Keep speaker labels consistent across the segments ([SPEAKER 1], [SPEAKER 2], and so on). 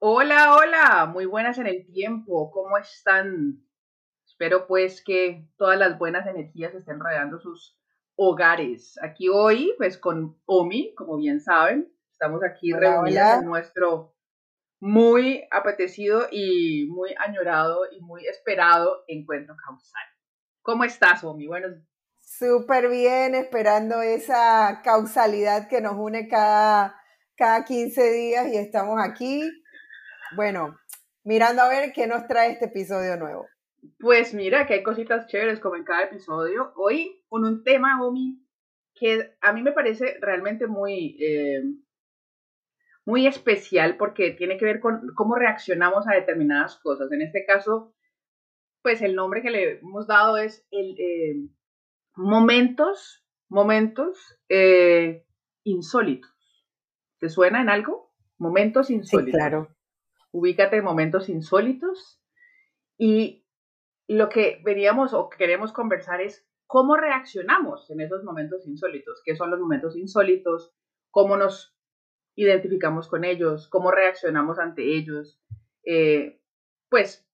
[SPEAKER 1] Hola, hola, muy buenas en el tiempo, ¿cómo están? Espero pues que todas las buenas energías estén rodeando sus hogares. Aquí hoy, pues con Omi, como bien saben, estamos aquí reunidos en nuestro muy apetecido y muy añorado y muy esperado encuentro causal. ¿Cómo estás, Omi? Bueno.
[SPEAKER 2] Súper bien, esperando esa causalidad que nos une cada, cada 15 días y estamos aquí bueno, mirando a ver qué nos trae este episodio nuevo.
[SPEAKER 1] Pues mira, que hay cositas chéveres como en cada episodio. Hoy con un tema, Omi, que a mí me parece realmente muy, eh, muy especial porque tiene que ver con cómo reaccionamos a determinadas cosas. En este caso, pues el nombre que le hemos dado es el eh, momentos, momentos eh, insólitos. ¿Te suena en algo? Momentos insólitos.
[SPEAKER 2] Sí, claro
[SPEAKER 1] ubícate en momentos insólitos y lo que veníamos o queremos conversar es cómo reaccionamos en esos momentos insólitos, qué son los momentos insólitos, cómo nos identificamos con ellos, cómo reaccionamos ante ellos. Eh, pues,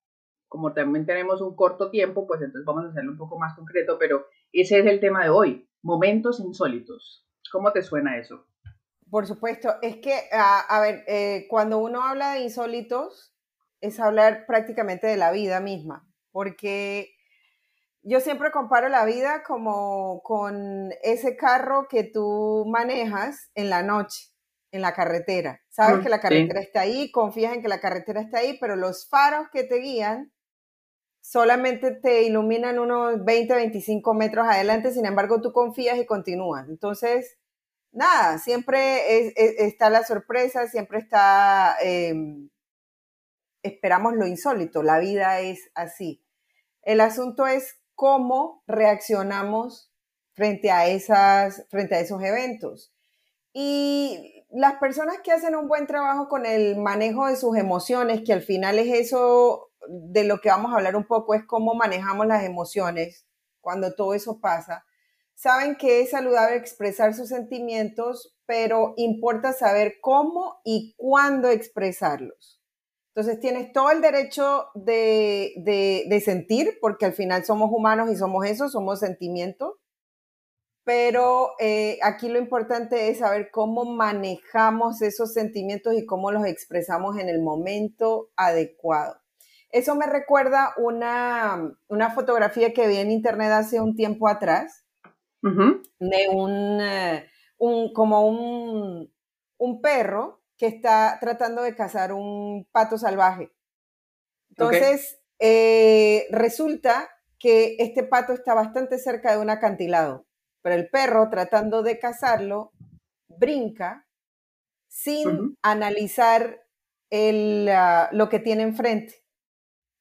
[SPEAKER 1] como también tenemos un corto tiempo, pues entonces vamos a hacerlo un poco más concreto, pero ese es el tema de hoy, momentos insólitos. ¿Cómo te suena eso?
[SPEAKER 2] Por supuesto, es que, a, ver, eh, cuando uno habla de insólitos, es hablar prácticamente de la vida misma, porque yo siempre comparo la vida como con ese carro que tú manejas en la noche, en la carretera. Sabes que la carretera está ahí, confías en que la carretera está ahí, pero los faros que te guían solamente te iluminan unos 20, 25 metros adelante, sin embargo tú confías y continúas. Entonces, nada, siempre está la sorpresa, siempre está, em, esperamos lo insólito, la vida es así. El asunto es cómo reaccionamos frente a, esas, frente a esos eventos. Y las personas que hacen un buen trabajo con el manejo de sus emociones, que al final es eso de lo que vamos a hablar un poco, es cómo manejamos las emociones cuando todo eso pasa saben que es saludable expresar sus sentimientos, pero importa saber cómo y cuándo expresarlos. Entonces tienes todo el derecho de, sentir, porque al final somos humanos y somos eso, somos sentimientos, pero eh, aquí lo importante es saber cómo manejamos esos sentimientos y cómo los expresamos en el momento adecuado. Eso me recuerda una, una fotografía que vi en internet hace un tiempo atrás, de un, eh, un como un, un, perro que está tratando de cazar un pato salvaje. Entonces, eh, resulta que este pato está bastante cerca de un acantilado, pero el perro tratando de cazarlo brinca sin analizar el, ah, lo que tiene enfrente,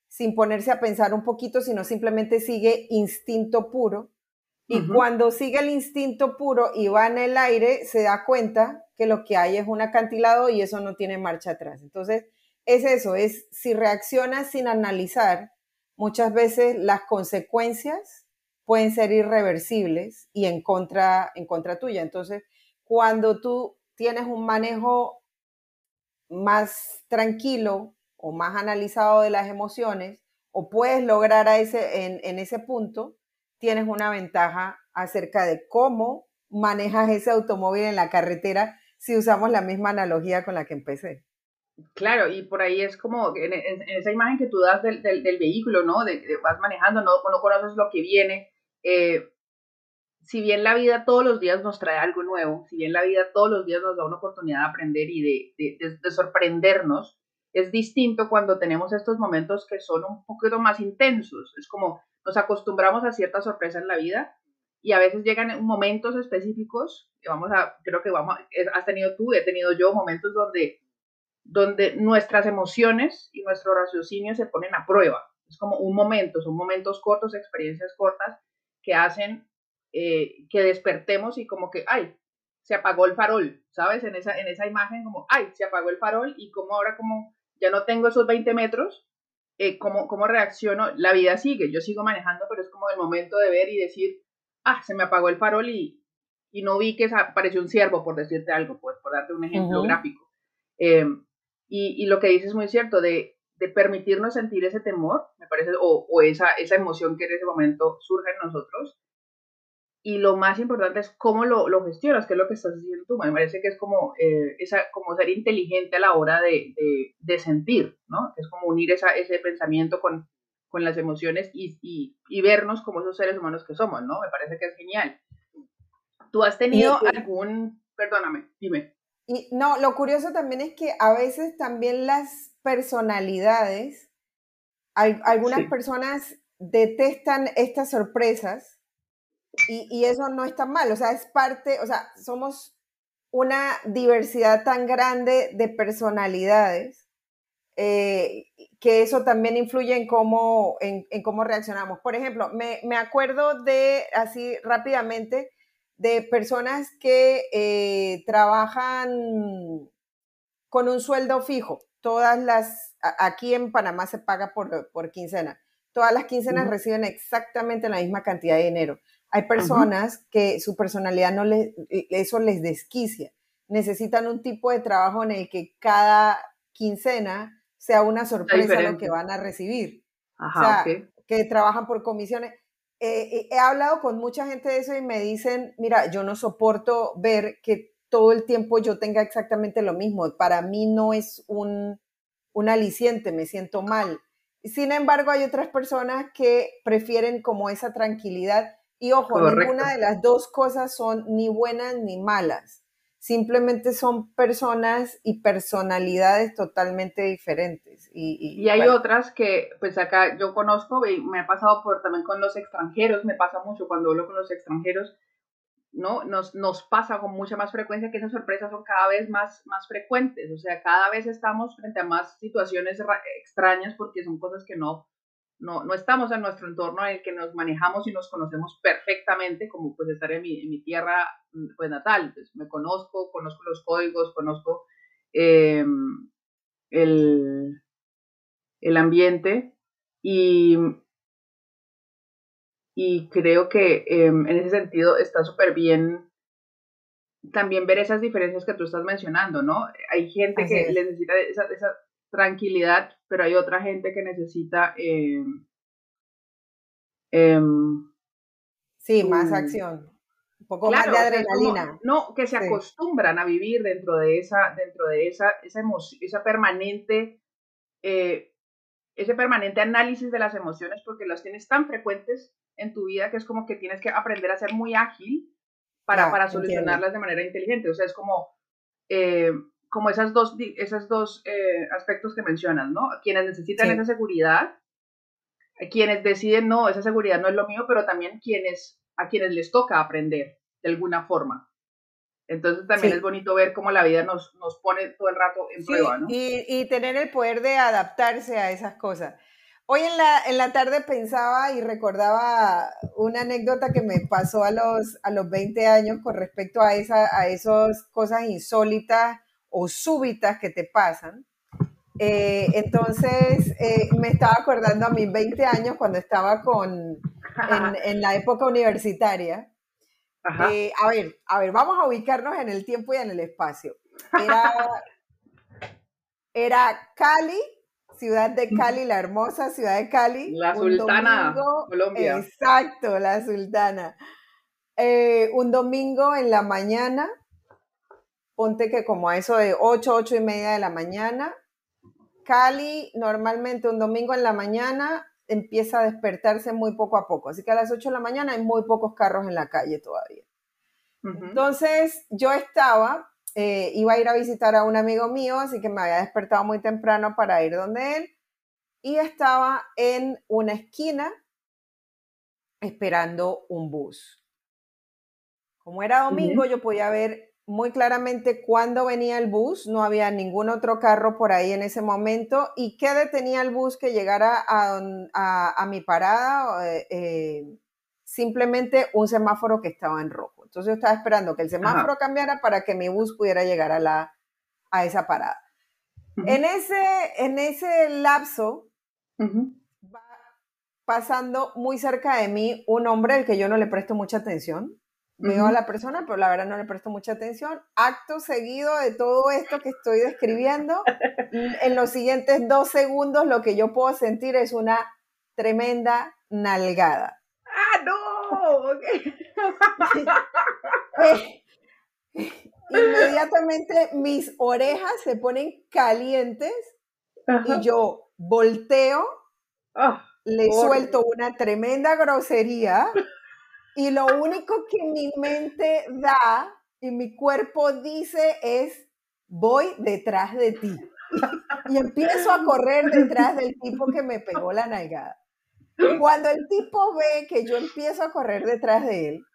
[SPEAKER 2] sin ponerse a pensar un poquito, sino simplemente sigue instinto puro. Y cuando sigue el instinto puro y va en el aire, se da cuenta que lo que hay es un acantilado y eso no tiene marcha atrás. Entonces, es eso, es si reaccionas sin analizar, muchas veces las consecuencias pueden ser irreversibles y en contra, en contra tuya. Entonces, cuando tú tienes un manejo más tranquilo o más analizado de las emociones, o puedes lograr a ese, en, en ese punto, tienes una ventaja acerca de cómo manejas ese automóvil en la carretera si usamos la misma analogía con la que empecé.
[SPEAKER 1] Claro, y por ahí es como en, esa imagen que tú das del, vehículo, ¿no? De, vas manejando, no, no conoces lo que viene. Eh, si bien la vida todos los días nos trae algo nuevo, si bien la vida todos los días nos da una oportunidad de aprender y de, de sorprendernos, es distinto cuando tenemos estos momentos que son un poquito más intensos. Es como nos acostumbramos a ciertas sorpresas en la vida y a veces llegan momentos específicos, que vamos a, creo que vamos, has tenido tú, he tenido yo momentos donde, donde nuestras emociones y nuestro raciocinio se ponen a prueba. Es como un momento, son momentos cortos, experiencias cortas que hacen eh, que despertemos y como que, ay, se apagó el farol, ¿sabes? En esa, en esa imagen como, ay, se apagó el farol y como ahora como ya no tengo esos 20 metros, eh, cómo, cómo reacciono, la vida sigue, yo sigo manejando, pero es como el momento de ver y decir, ah, se me apagó el farol y, y no vi que apareció un ciervo, por decirte algo, pues, por darte un ejemplo gráfico. Em, y, y, lo que dices es muy cierto, de, de, permitirnos sentir ese temor, me parece, o, o, esa, esa emoción que en ese momento surge en nosotros. Y lo más importante es cómo lo, lo gestionas, qué es lo que estás haciendo tú. Me parece que es como, eh, esa, como ser inteligente a la hora de, de, de sentir, ¿no? Es como unir esa, ese pensamiento con, con las emociones y, y, y, vernos como esos seres humanos que somos, ¿no? Me parece que es genial. ¿Tú has tenido algún, perdóname, dime?
[SPEAKER 2] Y no, lo curioso también es que a veces también las personalidades, algunas personas detestan estas sorpresas y, y, eso no está mal, o sea, es parte, o sea, somos una diversidad tan grande de personalidades eh, que eso también influye en cómo, en, en cómo reaccionamos. Por ejemplo, me, me, acuerdo de, así rápidamente, de personas que eh, trabajan con un sueldo fijo. Todas las, aquí en Panamá se paga por, por quincena. Todas las quincenas reciben exactamente la misma cantidad de dinero. Hay personas que su personalidad no les, eso les desquicia. Necesitan un tipo de trabajo en el que cada quincena sea una sorpresa lo que van a recibir. o sea, que trabajan por comisiones. Eh, he hablado con mucha gente de eso y me dicen, mira, yo no soporto ver que todo el tiempo yo tenga exactamente lo mismo. Para mí no es un, un aliciente, me siento mal. Sin embargo, hay otras personas que prefieren como esa tranquilidad. Y ojo, ninguna de las dos cosas son ni buenas ni malas. Simplemente son personas y personalidades totalmente diferentes.
[SPEAKER 1] Y, hay otras que, pues acá yo conozco, y me ha pasado por también con los extranjeros, me pasa mucho cuando hablo con los extranjeros, ¿no? Nos, nos pasa con mucha más frecuencia que esas sorpresas son cada vez más, más frecuentes, o sea, cada vez estamos frente a más situaciones extrañas porque son cosas que no, no, no estamos en nuestro entorno en el que nos manejamos y nos conocemos perfectamente, como pues estar en mi, en mi tierra pues, natal, pues me conozco, conozco los códigos, conozco eh, el, el ambiente y, y creo que em, en ese sentido está súper bien también ver esas diferencias que tú estás mencionando, ¿no? Hay gente que necesita esa, esa, tranquilidad, pero hay otra gente que necesita... Eh,
[SPEAKER 2] sí, más acción. Un poco más de adrenalina.
[SPEAKER 1] no, que se acostumbran a vivir dentro de esa, dentro de esa, esa emoción, esa permanente eh, ese permanente análisis de las emociones porque las tienes tan frecuentes en tu vida que es como que tienes que aprender a ser muy ágil para, para solucionarlas de manera inteligente. O sea, es como, eh, como esas dos, esos dos eh, aspectos que mencionas, ¿no? Quienes necesitan esa seguridad, quienes deciden, no, esa seguridad no es lo mío, pero también quienes, a quienes les toca aprender de alguna forma. Entonces también es bonito ver cómo la vida nos, nos pone todo el rato en prueba, ¿no?
[SPEAKER 2] Y, y, tener el poder de adaptarse a esas cosas. Hoy en la, en la tarde pensaba y recordaba una anécdota que me pasó a los, a los 20 años con respecto a, esa, a esas cosas insólitas o súbitas que te pasan. Eh, entonces eh, me estaba acordando a mis 20 años cuando estaba con, en, en la época universitaria eh, a ver, a ver, vamos a ubicarnos en el tiempo y en el espacio. Era, Cali, ciudad de Cali, la hermosa ciudad de Cali.
[SPEAKER 1] La Sultana, Colombia.
[SPEAKER 2] Exacto, la Sultana. Eh, un domingo en la mañana, ponte que como a eso de 8, 8 y media de la mañana. Cali, normalmente un domingo en la mañana, empieza a despertarse muy poco a poco. Así que a las 8 de la mañana hay muy pocos carros en la calle todavía. Entonces yo estaba, eh, iba a ir a visitar a un amigo mío, así que me había despertado muy temprano para ir donde él. Y estaba en una esquina esperando un bus. Como era domingo, yo podía ver muy claramente cuándo venía el bus, no había ningún otro carro por ahí en ese momento y qué detenía el bus que llegara a, mi parada, eh, eh, simplemente un semáforo que estaba en rojo. Entonces yo estaba esperando que el semáforo cambiara para que mi bus pudiera llegar a, la, a esa parada. en, ese, en ese lapso, va pasando muy cerca de mí un hombre al que yo no le presto mucha atención. Veo a la persona, pero la verdad no le presto mucha atención. Acto seguido de todo esto que estoy describiendo, en los siguientes dos segundos lo que yo puedo sentir es una tremenda nalgada. Inmediatamente mis orejas se ponen calientes y yo volteo, ah, le suelto una tremenda grosería y lo único que mi mente da y mi cuerpo dice es, voy detrás de ti. Y empiezo a correr detrás del tipo que me pegó la nalgada. Cuando el tipo ve que yo empiezo a correr detrás de él,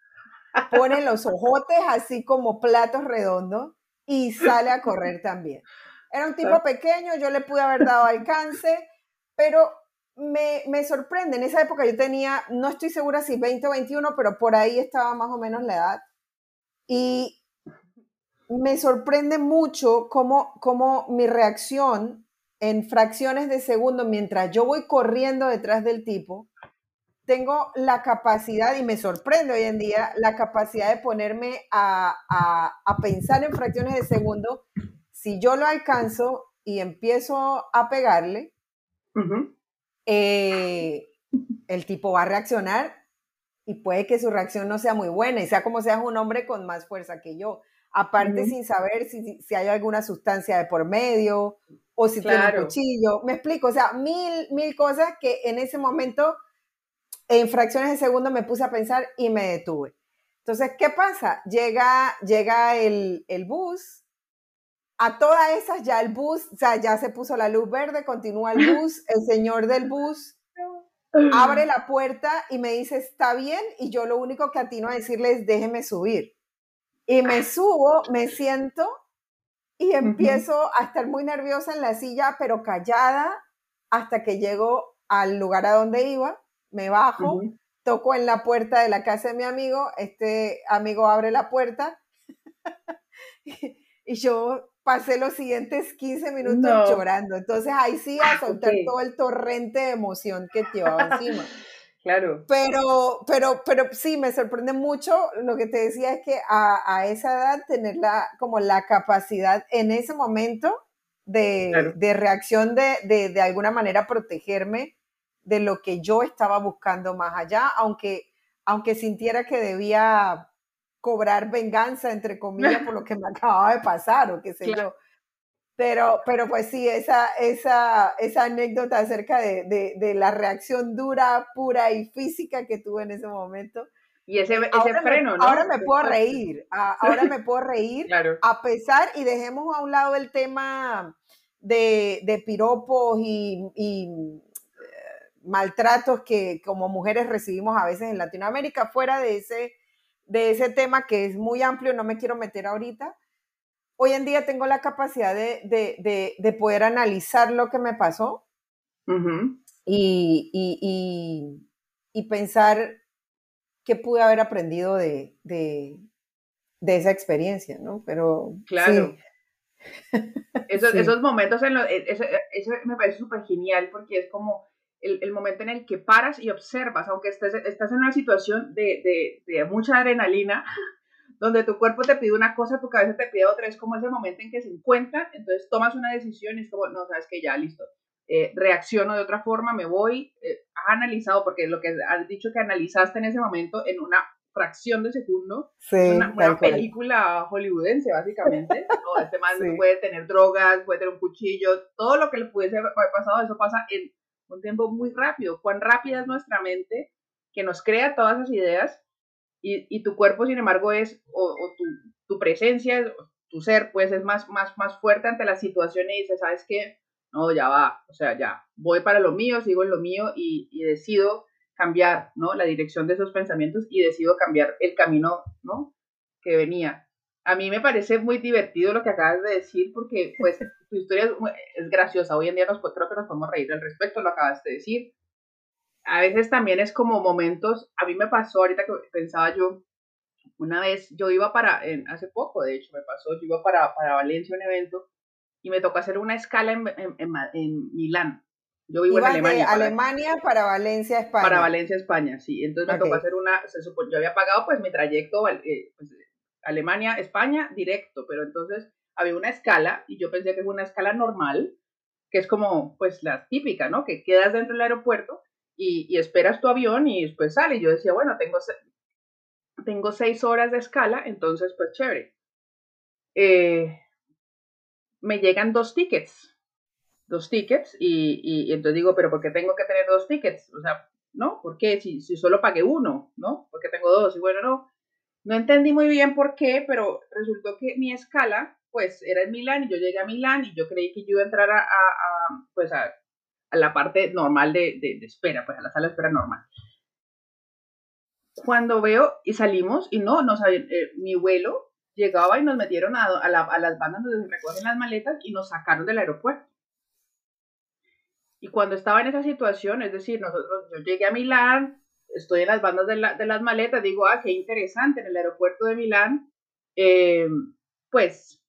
[SPEAKER 2] pone los ojotes así como platos redondos y sale a correr también. Era un tipo pequeño, yo le pude haber dado alcance, pero me, me, sorprende. En esa época yo tenía, no estoy segura si 20 o 21, pero por ahí estaba más o menos la edad. Y me sorprende mucho cómo, cómo mi reacción en fracciones de segundo, mientras yo voy corriendo detrás del tipo, tengo la capacidad, y me sorprende hoy en día, la capacidad de ponerme a, pensar en fracciones de segundo. Si yo lo alcanzo y empiezo a pegarle, eh, el tipo va a reaccionar y puede que su reacción no sea muy buena y sea como sea un hombre con más fuerza que yo. Aparte, sin saber si, si, hay alguna sustancia de por medio o si tiene un cuchillo. Me explico, o sea, mil, mil cosas que en ese momento, en fracciones de segundo, me puse a pensar y me detuve. Entonces, ¿qué pasa? Llega, llega el, el bus, a todas esas ya el bus, o sea, ya se puso la luz verde, continúa el bus, el señor del bus abre la puerta y me dice, está bien, y yo lo único que atino a decirle es, déjeme subir. Y me subo, me siento y empiezo a estar muy nerviosa en la silla, pero callada, hasta que llego al lugar a donde iba, me bajo, toco en la puerta de la casa de mi amigo, este amigo abre la puerta y, yo pasé los siguientes 15 minutos llorando. Entonces ahí sí a soltar todo el torrente de emoción que llevaba encima.
[SPEAKER 1] Claro.
[SPEAKER 2] Pero, pero, pero sí, me sorprende mucho. Lo que te decía es que a, esa edad tener la, como la capacidad en ese momento de, reacción de, de, alguna manera protegerme de lo que yo estaba buscando más allá, aunque, aunque sintiera que debía cobrar venganza, entre comillas, por lo que me acababa de pasar o qué sé yo. Pero, pero pues sí, esa, esa, esa anécdota acerca de, de, la reacción dura, pura y física que tuve en ese momento.
[SPEAKER 1] Y ese, ese freno,
[SPEAKER 2] ¿no? Ahora me puedo reír, ahora me puedo reír, a pesar, y dejemos a un lado el tema de, de piropos y, y eh, maltratos que como mujeres recibimos a veces en Latinoamérica, fuera de ese, de ese tema que es muy amplio, no me quiero meter ahorita hoy en día tengo la capacidad de, poder analizar lo que me pasó y, pensar qué pude haber aprendido de, esa experiencia, ¿no? Pero
[SPEAKER 1] claro. Esos, momentos, en e, eso, me parece súper genial porque es como el, momento en el que paras y observas, aunque estés, estás en una situación de, de mucha adrenalina, donde tu cuerpo te pide una cosa, tu cabeza te pide otra, es como ese momento en que se encuentran, entonces tomas una decisión y es como, no, sabes que ya, listo, eh, reacciono de otra forma, me voy, eh, has analizado, porque lo que has dicho que analizaste en ese momento en una fracción de segundo, una, película hollywoodense, básicamente. No, este man puede tener drogas, puede tener un cuchillo, todo lo que le pudiese haber pasado, eso pasa en un tiempo muy rápido. Cuán rápida es nuestra mente que nos crea todas esas ideas y, y tu cuerpo, sin embargo, es, o, tu, tu, presencia, tu ser, pues es más, más, más fuerte ante la situación y dices, ¿sabes qué? No, ya va, o sea, ya, voy para lo mío, sigo en lo mío y, y decido cambiar, ¿no? La dirección de esos pensamientos y decido cambiar el camino, ¿no? Que venía. A mí me parece muy divertido lo que acabas de decir porque, pues, tu historia es, es graciosa. Hoy en día nos, creo que nos podemos reír al respecto, lo acabas de decir a veces también es como momentos, a mí me pasó ahorita que pensaba yo, una vez yo iba para, en, hace poco de hecho me pasó, yo iba para, para Valencia un evento y me tocó hacer una escala en, en, en, Milán. Yo vivo en Alemania.
[SPEAKER 2] De Alemania para Valencia, España.
[SPEAKER 1] Para Valencia, España, sí. Entonces me tocó hacer una, se supone, yo había pagado pues mi trayecto, eh, pues, Alemania, España, directo, pero entonces había una escala y yo pensé que fue una escala normal, que es como pues la típica, ¿no? Que quedas dentro del aeropuerto y, esperas tu avión y después sale. Y yo decía, bueno, tengo, tengo seis horas de escala, entonces pues chévere. Eh, me llegan dos tickets, dos tickets y, entonces digo, pero ¿por qué tengo que tener dos tickets? O sea, ¿no? ¿Por qué? Si, si solo pagué uno, ¿no? ¿Por qué tengo dos? Y bueno, no, no entendí muy bien por qué, pero resultó que mi escala pues era en Milán y yo llegué a Milán y yo creí que yo iba a entrar a, pues a, la parte normal de, de, espera, pues a la sala de espera normal. Cuando veo y salimos y no, no sabía, eh, mi vuelo llegaba y nos metieron a, a, las bandas donde se recogen las maletas y nos sacaron del aeropuerto. Y cuando estaba en esa situación, es decir, nosotros, yo llegué a Milán, estoy en las bandas de, de las maletas, digo, ah, qué interesante, en el aeropuerto de Milán, eh, pues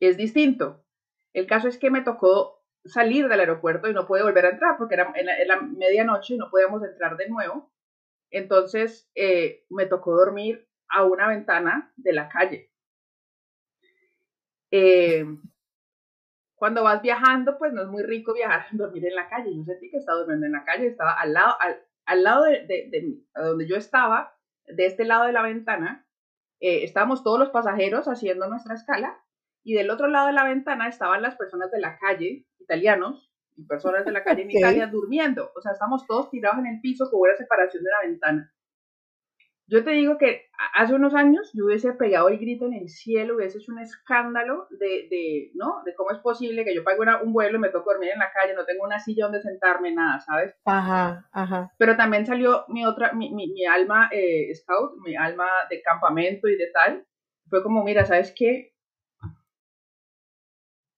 [SPEAKER 1] es distinto. El caso es que me tocó salir del aeropuerto y no pude volver a entrar porque era en la, medianoche y no podíamos entrar de nuevo. Entonces eh, me tocó dormir a una ventana de la calle. Eh, cuando vas viajando, pues no es muy rico viajar, dormir en la calle. Yo sentí que estaba durmiendo en la calle, estaba al lado, al, lado de, donde yo estaba, de este lado de la ventana, eh, estábamos todos los pasajeros haciendo nuestra escala y del otro lado de la ventana estaban las personas de la calle, italianos, y personas de la calle en Italia durmiendo. O sea, estamos todos tirados en el piso con una separación de la ventana. Yo te digo que hace unos años yo hubiese pegado el grito en el cielo, hubiese hecho un escándalo de, de ¿no? De cómo es posible que yo pague un vuelo y me toque dormir en la calle, no tengo una silla donde sentarme, nada, ¿sabes?
[SPEAKER 2] Ajá, ajá.
[SPEAKER 1] Pero también salió mi otra, mi, mi, mi alma eh, scout, mi alma de campamento y de tal. Fue como, mira, ¿sabes qué?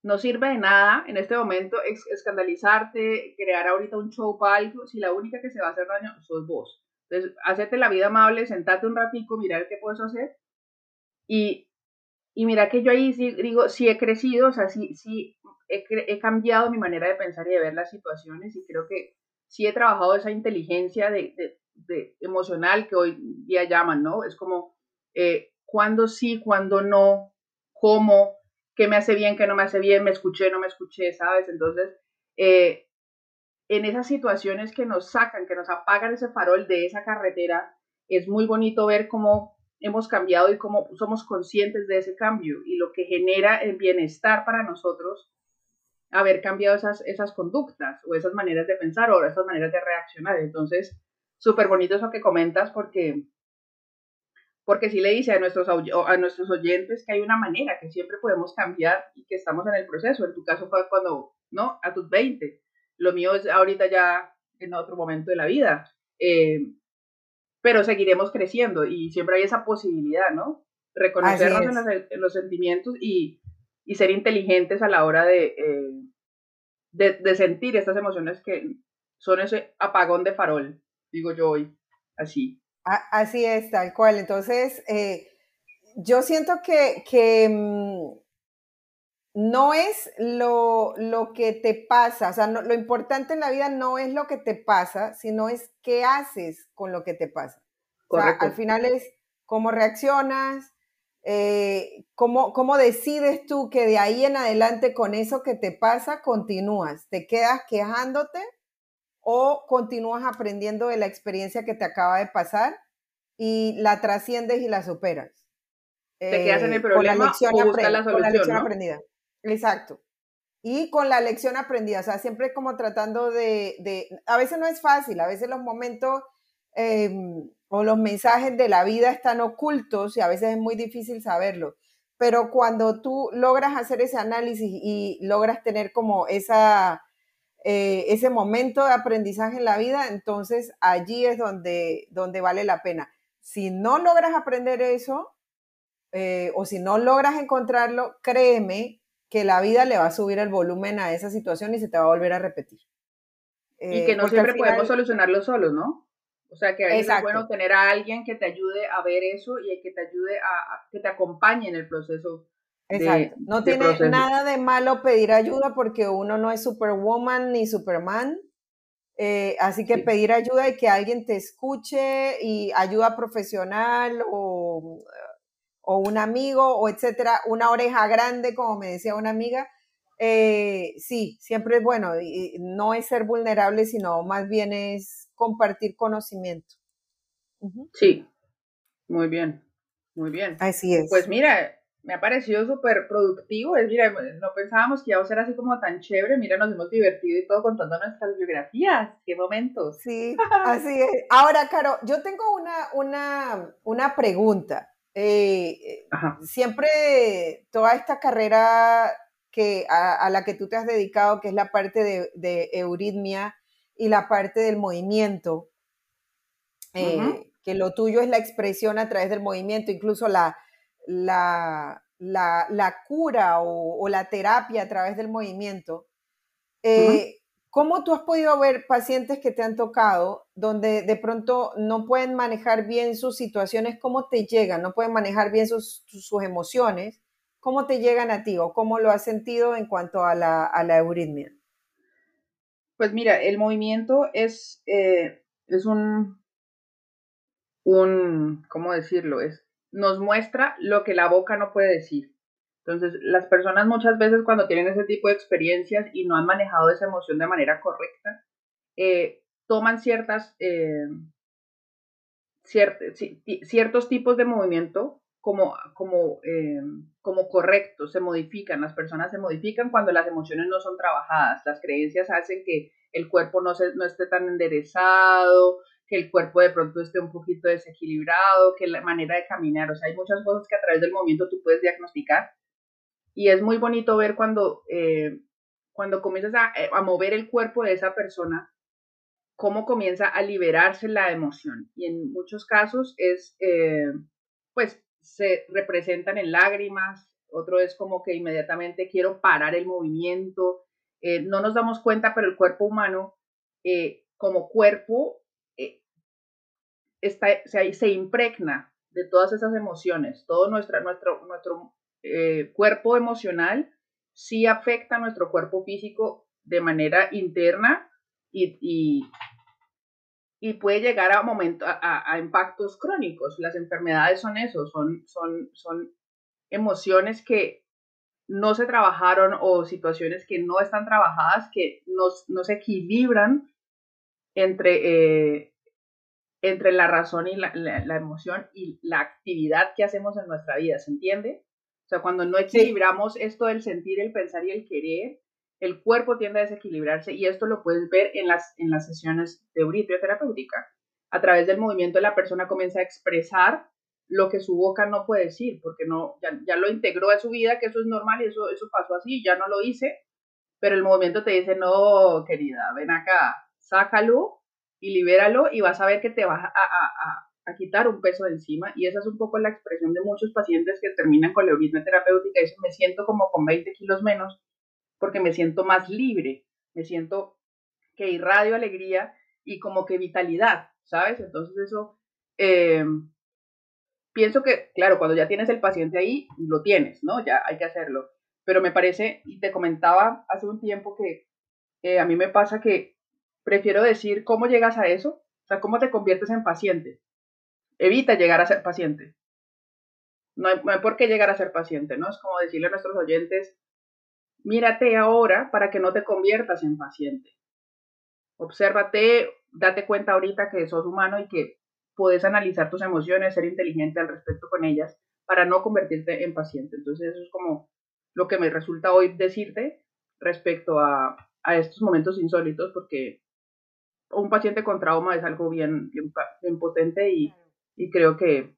[SPEAKER 1] No sirve de nada en este momento escandalizarte, crear ahorita un show para algo, si la única que se va a hacer daño sos vos. Entonces, hacete la vida amable, sentate un ratico, mirar qué puedes hacer. Y, y mira que yo ahí sí digo, sí he crecido, o sea, sí, sí he, he, cambiado mi manera de pensar y de ver las situaciones y creo que sí he trabajado esa inteligencia de, de, emocional que hoy día llaman, ¿no? Es como, eh, cuándo sí, cuándo no, cómo, qué me hace bien, qué no me hace bien, me escuché, no me escuché, ¿sabes? Entonces, eh, en esas situaciones que nos sacan, que nos apagan ese farol de esa carretera, es muy bonito ver cómo hemos cambiado y cómo somos conscientes de ese cambio y lo que genera el bienestar para nosotros haber cambiado esas, esas conductas o esas maneras de pensar o esas maneras de reaccionar. Entonces, súper bonito eso que comentas porque porque sí le dice a nuestros, a nuestros oyentes que hay una manera, que siempre podemos cambiar y que estamos en el proceso. En tu caso fue cuando, ¿no? A tus 20. Lo mío es ahorita ya en otro momento de la vida. Eh, pero seguiremos creciendo y siempre hay esa posibilidad, ¿no? Reconocernos en los, sentimientos y, y, ser inteligentes a la hora de, eh, de, de sentir estas emociones que son ese apagón de farol, digo yo hoy, así.
[SPEAKER 2] Así es, tal cual. Entonces, eh, yo siento que, mm, no es lo, que te pasa, o sea, lo importante en la vida no es lo que te pasa, sino es qué haces con lo que te pasa. al final es cómo reaccionas, eh, cómo, cómo decides tú que de ahí en adelante con eso que te pasa continúas, te quedas quejándote o continúas aprendiendo de la experiencia que te acaba de pasar y la trasciendes y la superas.
[SPEAKER 1] Te quedas en el problema la lección, o la, solución, la lección
[SPEAKER 2] aprendida. Exacto. Y con la lección aprendida, o sea, siempre como tratando de, de a veces no es fácil, a veces los momentos em, o los mensajes de la vida están ocultos y a veces es muy difícil saberlo. Pero cuando tú logras hacer ese análisis y logras tener como esa, eh, ese momento de aprendizaje en la vida, entonces allí es donde, donde vale la pena. Si no logras aprender eso, eh, o si no logras encontrarlo, créeme que la vida le va a subir el volumen a esa situación y se te va a volver a repetir.
[SPEAKER 1] y que eh, no siempre podemos solucionarlo solos, ¿no? O sea, que es bueno tener a alguien que te ayude a ver eso y que te ayude a, que te acompañe en el proceso
[SPEAKER 2] Exacto. no tiene nada de malo pedir ayuda porque uno no es Superwoman ni Superman. Eh, así que pedir ayuda y que alguien te escuche y ayuda profesional o, o un amigo o etcétera, una oreja grande, como me decía una amiga, eh, sí, siempre es bueno. Y no es ser vulnerable, sino más bien es compartir conocimiento.
[SPEAKER 1] Sí, muy bien, muy bien.
[SPEAKER 2] Así es.
[SPEAKER 1] Pues mira, me ha parecido súper productivo. Es, mira, no pensábamos que iba a ser así como tan chévere. Mira, nos hemos divertido y todo contando nuestras biografías. Qué momentos.
[SPEAKER 2] Sí, así es. Ahora, Caro, yo tengo una, una, una pregunta. Eh, siempre toda esta carrera que, a, la que tú te has dedicado, que es la parte de, de euritmia y la parte del movimiento, eh, que lo tuyo es la expresión a través del movimiento, incluso la, la, la, cura o, la terapia a través del movimiento. Eh, ¿Cómo tú has podido ver pacientes que te han tocado donde de pronto no pueden manejar bien sus situaciones? ¿Cómo te llegan? No pueden manejar bien sus, sus emociones. ¿Cómo te llegan a ti o cómo lo has sentido en cuanto a la, a la euritmia?
[SPEAKER 1] Pues mira, el movimiento es, eh, es un, un, ¿cómo decirlo? Es nos muestra lo que la boca no puede decir. Entonces, las personas muchas veces cuando tienen ese tipo de experiencias y no han manejado esa emoción de manera correcta, eh, toman ciertas, eh, ciertos tipos de movimiento como, como, eh, como correctos, se modifican, las personas se modifican cuando las emociones no son trabajadas, las creencias hacen que el cuerpo no, se, no esté tan enderezado, que el cuerpo de pronto esté un poquito desequilibrado, que la manera de caminar, o sea, hay muchas cosas que a través del movimiento tú puedes diagnosticar. Y es muy bonito ver cuando, eh, cuando comienzas eh, a, mover el cuerpo de esa persona, cómo comienza a liberarse la emoción. Y en muchos casos es, eh, pues, se representan en lágrimas, otro es como que inmediatamente quiero parar el movimiento. no nos damos cuenta, pero el cuerpo humano, como cuerpo, se, impregna de todas esas emociones. Todo nuestra, nuestro, nuestro eh, cuerpo emocional sí afecta a nuestro cuerpo físico de manera interna y, y, puede llegar a, momento, a, impactos crónicos. Las enfermedades son eso, son, son, son emociones que no se trabajaron o situaciones que no están trabajadas, que no se equilibran entre, eh, entre la razón y la, emoción y la actividad que hacemos en nuestra vida, ¿se entiende? O sea, cuando no equilibramos esto del sentir, el pensar y el querer, el cuerpo tiende a desequilibrarse y esto lo puedes ver en las, en las sesiones de terapéutica. A través del movimiento la persona comienza a expresar lo que su boca no puede decir, porque no, ya, lo integró a su vida, que eso es normal y eso, eso pasó así, ya no lo hice, pero el movimiento te dice, no, querida, ven acá, sácalo y libéralo y vas a ver que te vas a, quitar un peso de encima. Y esa es un poco la expresión de muchos pacientes que terminan con la terapéutica y dicen, me siento como con 20 kilos menos porque me siento más libre, me siento que irradio alegría y como que vitalidad, ¿sabes? Entonces eso, eh, pienso que, claro, cuando ya tienes el paciente ahí, lo tienes, ¿no? Ya hay que hacerlo. Pero me parece, y te comentaba hace un tiempo que eh, a mí me pasa que prefiero decir cómo llegas a eso, o sea, cómo te conviertes en paciente. Evita llegar a ser paciente. No hay, por qué llegar a ser paciente, ¿no? Es como decirle a nuestros oyentes, mírate ahora para que no te conviertas en paciente. Obsérvate, date cuenta ahorita que sos humano y que puedes analizar tus emociones, ser inteligente al respecto con ellas para no convertirte en paciente. Entonces eso es como lo que me resulta hoy decirte respecto a estos momentos insólitos porque un paciente con trauma es algo bien, bien, potente y, creo que,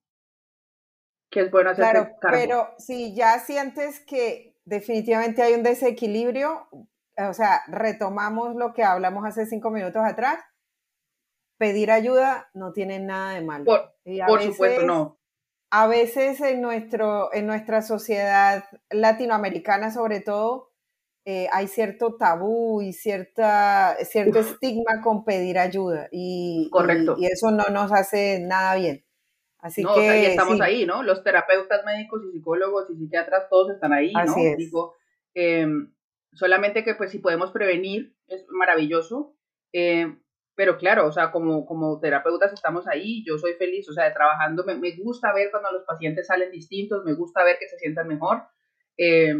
[SPEAKER 1] que es bueno hacer
[SPEAKER 2] Claro, pero si ya sientes que definitivamente hay un desequilibrio, o sea, retomamos lo que hablamos hace cinco minutos atrás, pedir ayuda no tiene nada de malo.
[SPEAKER 1] Por, supuesto, no.
[SPEAKER 2] A veces en, nuestro, en nuestra sociedad latinoamericana sobre todo, eh, hay cierto tabú y cierta, cierto estigma con pedir ayuda y,
[SPEAKER 1] Correcto.
[SPEAKER 2] Y, eso no nos hace nada bien. Así
[SPEAKER 1] no,
[SPEAKER 2] que
[SPEAKER 1] o sea, estamos ahí, ¿no? Los terapeutas médicos y psicólogos y psiquiatras, todos están ahí, ¿no?
[SPEAKER 2] Así es.
[SPEAKER 1] Digo, em, solamente que pues si podemos prevenir, es maravilloso. Eh, pero claro, o sea, como, como terapeutas estamos ahí, yo soy feliz, o sea, trabajando, me, me gusta ver cuando los pacientes salen distintos, me gusta ver que se sientan mejor, eh,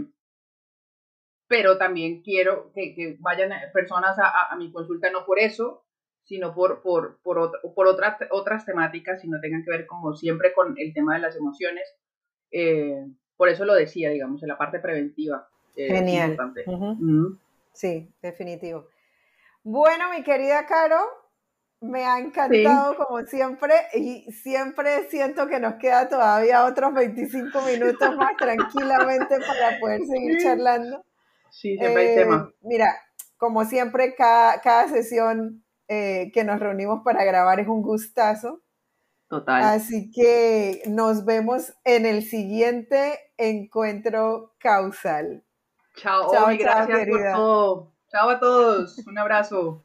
[SPEAKER 1] pero también quiero que, que vayan personas a, a, mi consulta no por eso, sino por, por, por, por otra, otras temáticas, sino tengan que ver como siempre con el tema de las emociones. Eh, por eso lo decía, digamos, en la parte preventiva.
[SPEAKER 2] Eh, Genial. Sí, definitivo. Bueno, mi querida Caro, me ha encantado como siempre y siempre siento que nos queda todavía otros 25 minutos más tranquilamente para poder seguir charlando.
[SPEAKER 1] Sí, siempre hay tema.
[SPEAKER 2] Eh, mira, como siempre, cada, cada sesión eh, que nos reunimos para grabar es un gustazo.
[SPEAKER 1] Total.
[SPEAKER 2] Así que nos vemos en el siguiente encuentro causal.
[SPEAKER 1] Chao, chao gracias por todo. Chao a todos. Un abrazo.